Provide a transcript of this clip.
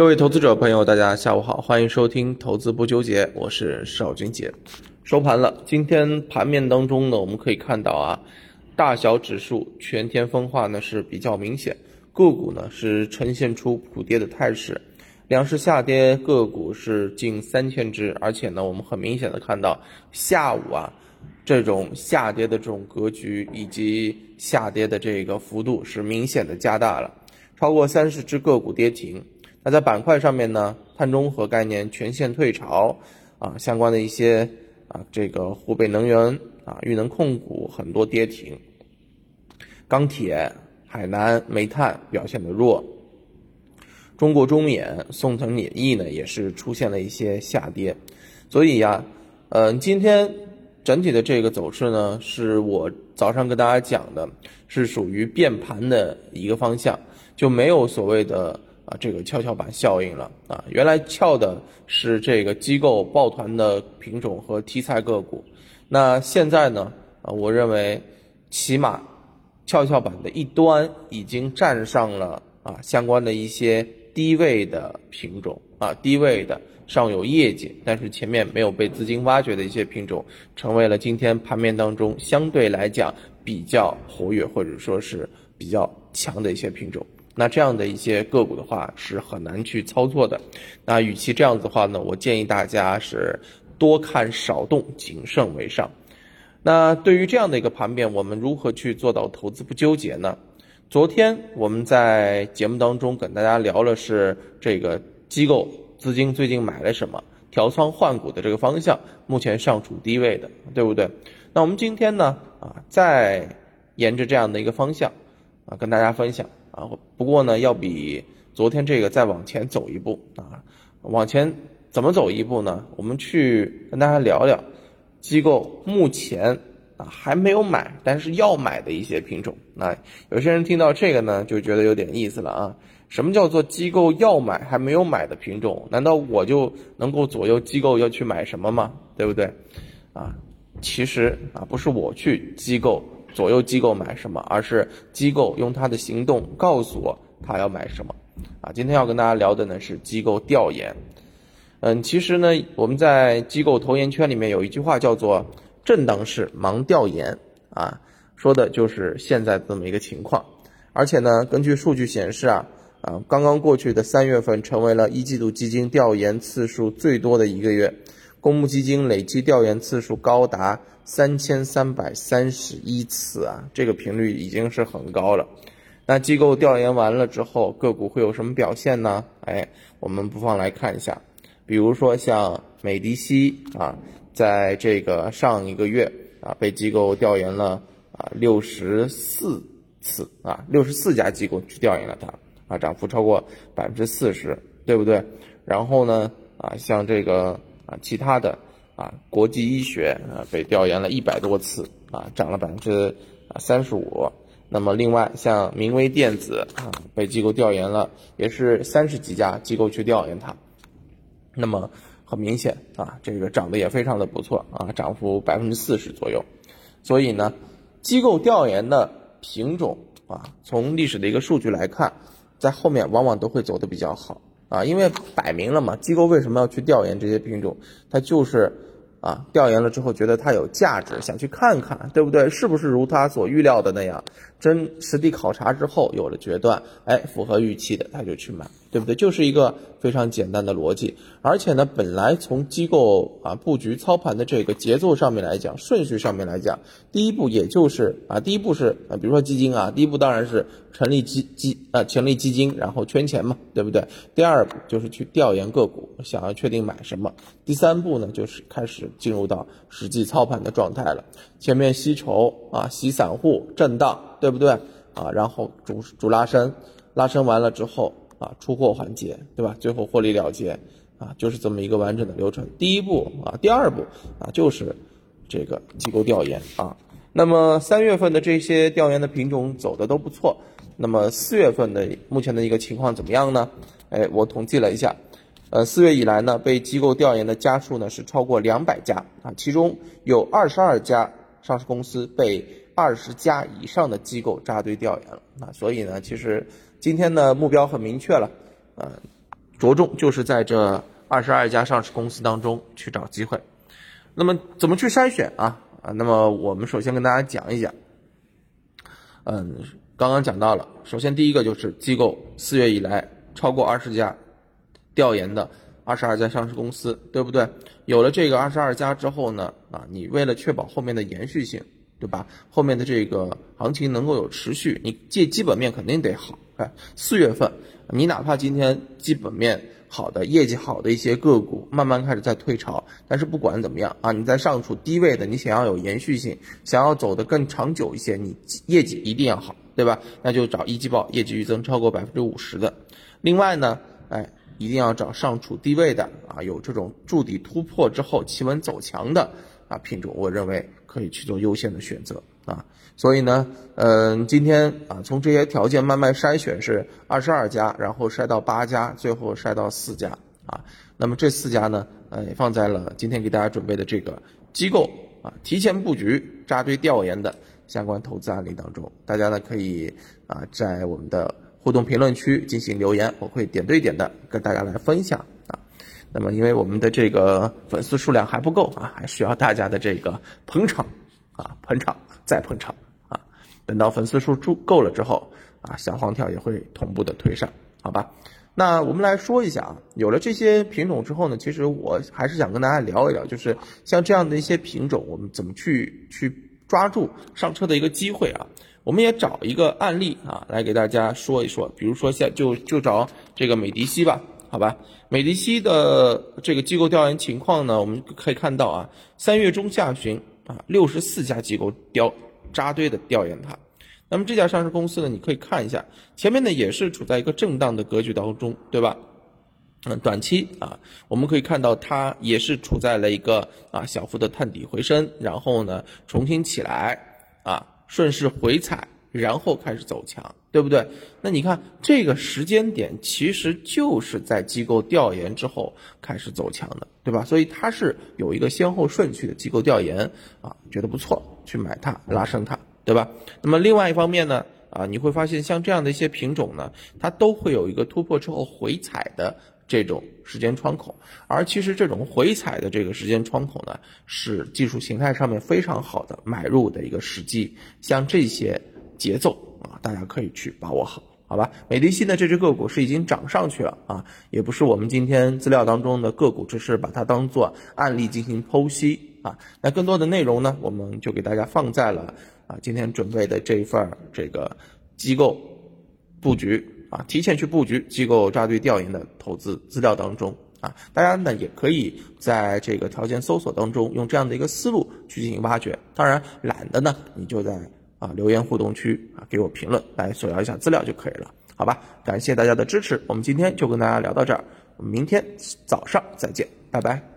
各位投资者朋友，大家下午好，欢迎收听《投资不纠结》，我是邵军杰。收盘了，今天盘面当中呢，我们可以看到啊，大小指数全天分化呢是比较明显，个股呢是呈现出普跌的态势，两市下跌，个股是近三千只，而且呢，我们很明显的看到下午啊，这种下跌的这种格局以及下跌的这个幅度是明显的加大了，超过三十只个股跌停。那在板块上面呢，碳中和概念全线退潮，啊，相关的一些啊，这个湖北能源啊、豫能控股很多跌停，钢铁、海南、煤炭表现的弱，中国中冶、宋城冶业呢也是出现了一些下跌，所以呀，嗯，今天整体的这个走势呢，是我早上跟大家讲的，是属于变盘的一个方向，就没有所谓的。啊，这个跷跷板效应了啊！原来翘的是这个机构抱团的品种和题材个股，那现在呢？啊，我认为起码跷跷板的一端已经站上了啊相关的一些低位的品种啊，低位的尚有业绩，但是前面没有被资金挖掘的一些品种，成为了今天盘面当中相对来讲比较活跃或者说是比较强的一些品种。那这样的一些个股的话是很难去操作的。那与其这样子的话呢，我建议大家是多看少动，谨慎为上。那对于这样的一个盘面，我们如何去做到投资不纠结呢？昨天我们在节目当中跟大家聊了是这个机构资金最近买了什么，调仓换股的这个方向，目前尚处低位的，对不对？那我们今天呢，啊，再沿着这样的一个方向啊，跟大家分享。啊，不过呢，要比昨天这个再往前走一步啊，往前怎么走一步呢？我们去跟大家聊聊机构目前啊还没有买，但是要买的一些品种。那有些人听到这个呢，就觉得有点意思了啊。什么叫做机构要买还没有买的品种？难道我就能够左右机构要去买什么吗？对不对？啊，其实啊，不是我去机构。左右机构买什么，而是机构用他的行动告诉我他要买什么，啊，今天要跟大家聊的呢是机构调研，嗯，其实呢我们在机构投研圈里面有一句话叫做震荡式盲调研，啊，说的就是现在这么一个情况，而且呢根据数据显示啊，啊刚刚过去的三月份成为了一季度基金调研次数最多的一个月。公募基金累计调研次数高达三千三百三十一次啊，这个频率已经是很高了。那机构调研完了之后，个股会有什么表现呢？哎，我们不妨来看一下，比如说像美的西啊，在这个上一个月啊，被机构调研了啊六十四次啊，六十四家机构去调研了它啊，涨幅超过百分之四十，对不对？然后呢啊，像这个。啊，其他的啊，国际医学啊，被调研了一百多次啊，涨了百分之啊三十五。那么另外像明威电子啊，被机构调研了，也是三十几家机构去调研它。那么很明显啊，这个涨得也非常的不错啊，涨幅百分之四十左右。所以呢，机构调研的品种啊，从历史的一个数据来看，在后面往往都会走得比较好。啊，因为摆明了嘛，机构为什么要去调研这些品种？它就是啊，调研了之后觉得它有价值，想去看看，对不对？是不是如他所预料的那样？真实地考察之后有了决断，哎，符合预期的，他就去买，对不对？就是一个非常简单的逻辑。而且呢，本来从机构啊布局操盘的这个节奏上面来讲，顺序上面来讲，第一步也就是啊，第一步是啊，比如说基金啊，第一步当然是成立基基啊，成立基金，然后圈钱嘛，对不对？第二步就是去调研个股，想要确定买什么。第三步呢，就是开始进入到实际操盘的状态了。前面吸筹啊，吸散户，震荡。对不对啊？然后主主拉升，拉升完了之后啊，出货环节，对吧？最后获利了结啊，就是这么一个完整的流程。第一步啊，第二步啊，就是这个机构调研啊。那么三月份的这些调研的品种走的都不错。那么四月份的目前的一个情况怎么样呢？哎，我统计了一下，呃，四月以来呢，被机构调研的家数呢是超过两百家啊，其中有二十二家上市公司被。二十家以上的机构扎堆调研了，啊，所以呢，其实今天的目标很明确了，呃，着重就是在这二十二家上市公司当中去找机会。那么怎么去筛选啊？啊，那么我们首先跟大家讲一讲。嗯，刚刚讲到了，首先第一个就是机构四月以来超过二十家调研的二十二家上市公司，对不对？有了这个二十二家之后呢，啊，你为了确保后面的延续性。对吧？后面的这个行情能够有持续，你借基本面肯定得好。哎，四月份，你哪怕今天基本面好的、业绩好的一些个股慢慢开始在退潮，但是不管怎么样啊，你在上处低位的，你想要有延续性，想要走得更长久一些，你业绩一定要好，对吧？那就找一季报业绩预增超过百分之五十的。另外呢，哎，一定要找上处低位的啊，有这种筑底突破之后企稳走强的。啊，品种我认为可以去做优先的选择啊，所以呢，嗯，今天啊，从这些条件慢慢筛选是二十二家，然后筛到八家，最后筛到四家啊。那么这四家呢，呃，也放在了今天给大家准备的这个机构啊提前布局扎堆调研的相关投资案例当中，大家呢可以啊在我们的互动评论区进行留言，我会点对点的跟大家来分享。那么，因为我们的这个粉丝数量还不够啊，还需要大家的这个捧场啊，捧场再捧场啊。等到粉丝数足够了之后啊，小黄条也会同步的推上，好吧？那我们来说一下啊，有了这些品种之后呢，其实我还是想跟大家聊一聊，就是像这样的一些品种，我们怎么去去抓住上车的一个机会啊？我们也找一个案例啊，来给大家说一说，比如说像就就找这个美迪西吧。好吧，美迪西的这个机构调研情况呢，我们可以看到啊，三月中下旬啊，六十四家机构调扎堆的调研它。那么这家上市公司呢，你可以看一下，前面呢也是处在一个震荡的格局当中，对吧？嗯，短期啊，我们可以看到它也是处在了一个啊小幅的探底回升，然后呢重新起来啊，顺势回踩。然后开始走强，对不对？那你看这个时间点，其实就是在机构调研之后开始走强的，对吧？所以它是有一个先后顺序的。机构调研啊，觉得不错，去买它，拉升它，对吧？那么另外一方面呢，啊，你会发现像这样的一些品种呢，它都会有一个突破之后回踩的这种时间窗口。而其实这种回踩的这个时间窗口呢，是技术形态上面非常好的买入的一个时机。像这些。节奏啊，大家可以去把握好，好吧？美的西呢，这只个股是已经涨上去了啊，也不是我们今天资料当中的个股，只是把它当做案例进行剖析啊。那更多的内容呢，我们就给大家放在了啊今天准备的这一份这个机构布局啊，提前去布局机构扎堆调研的投资资料当中啊。大家呢也可以在这个条件搜索当中用这样的一个思路去进行挖掘。当然懒的呢，你就在。啊，留言互动区啊，给我评论来索要一下资料就可以了，好吧？感谢大家的支持，我们今天就跟大家聊到这儿，我们明天早上再见，拜拜。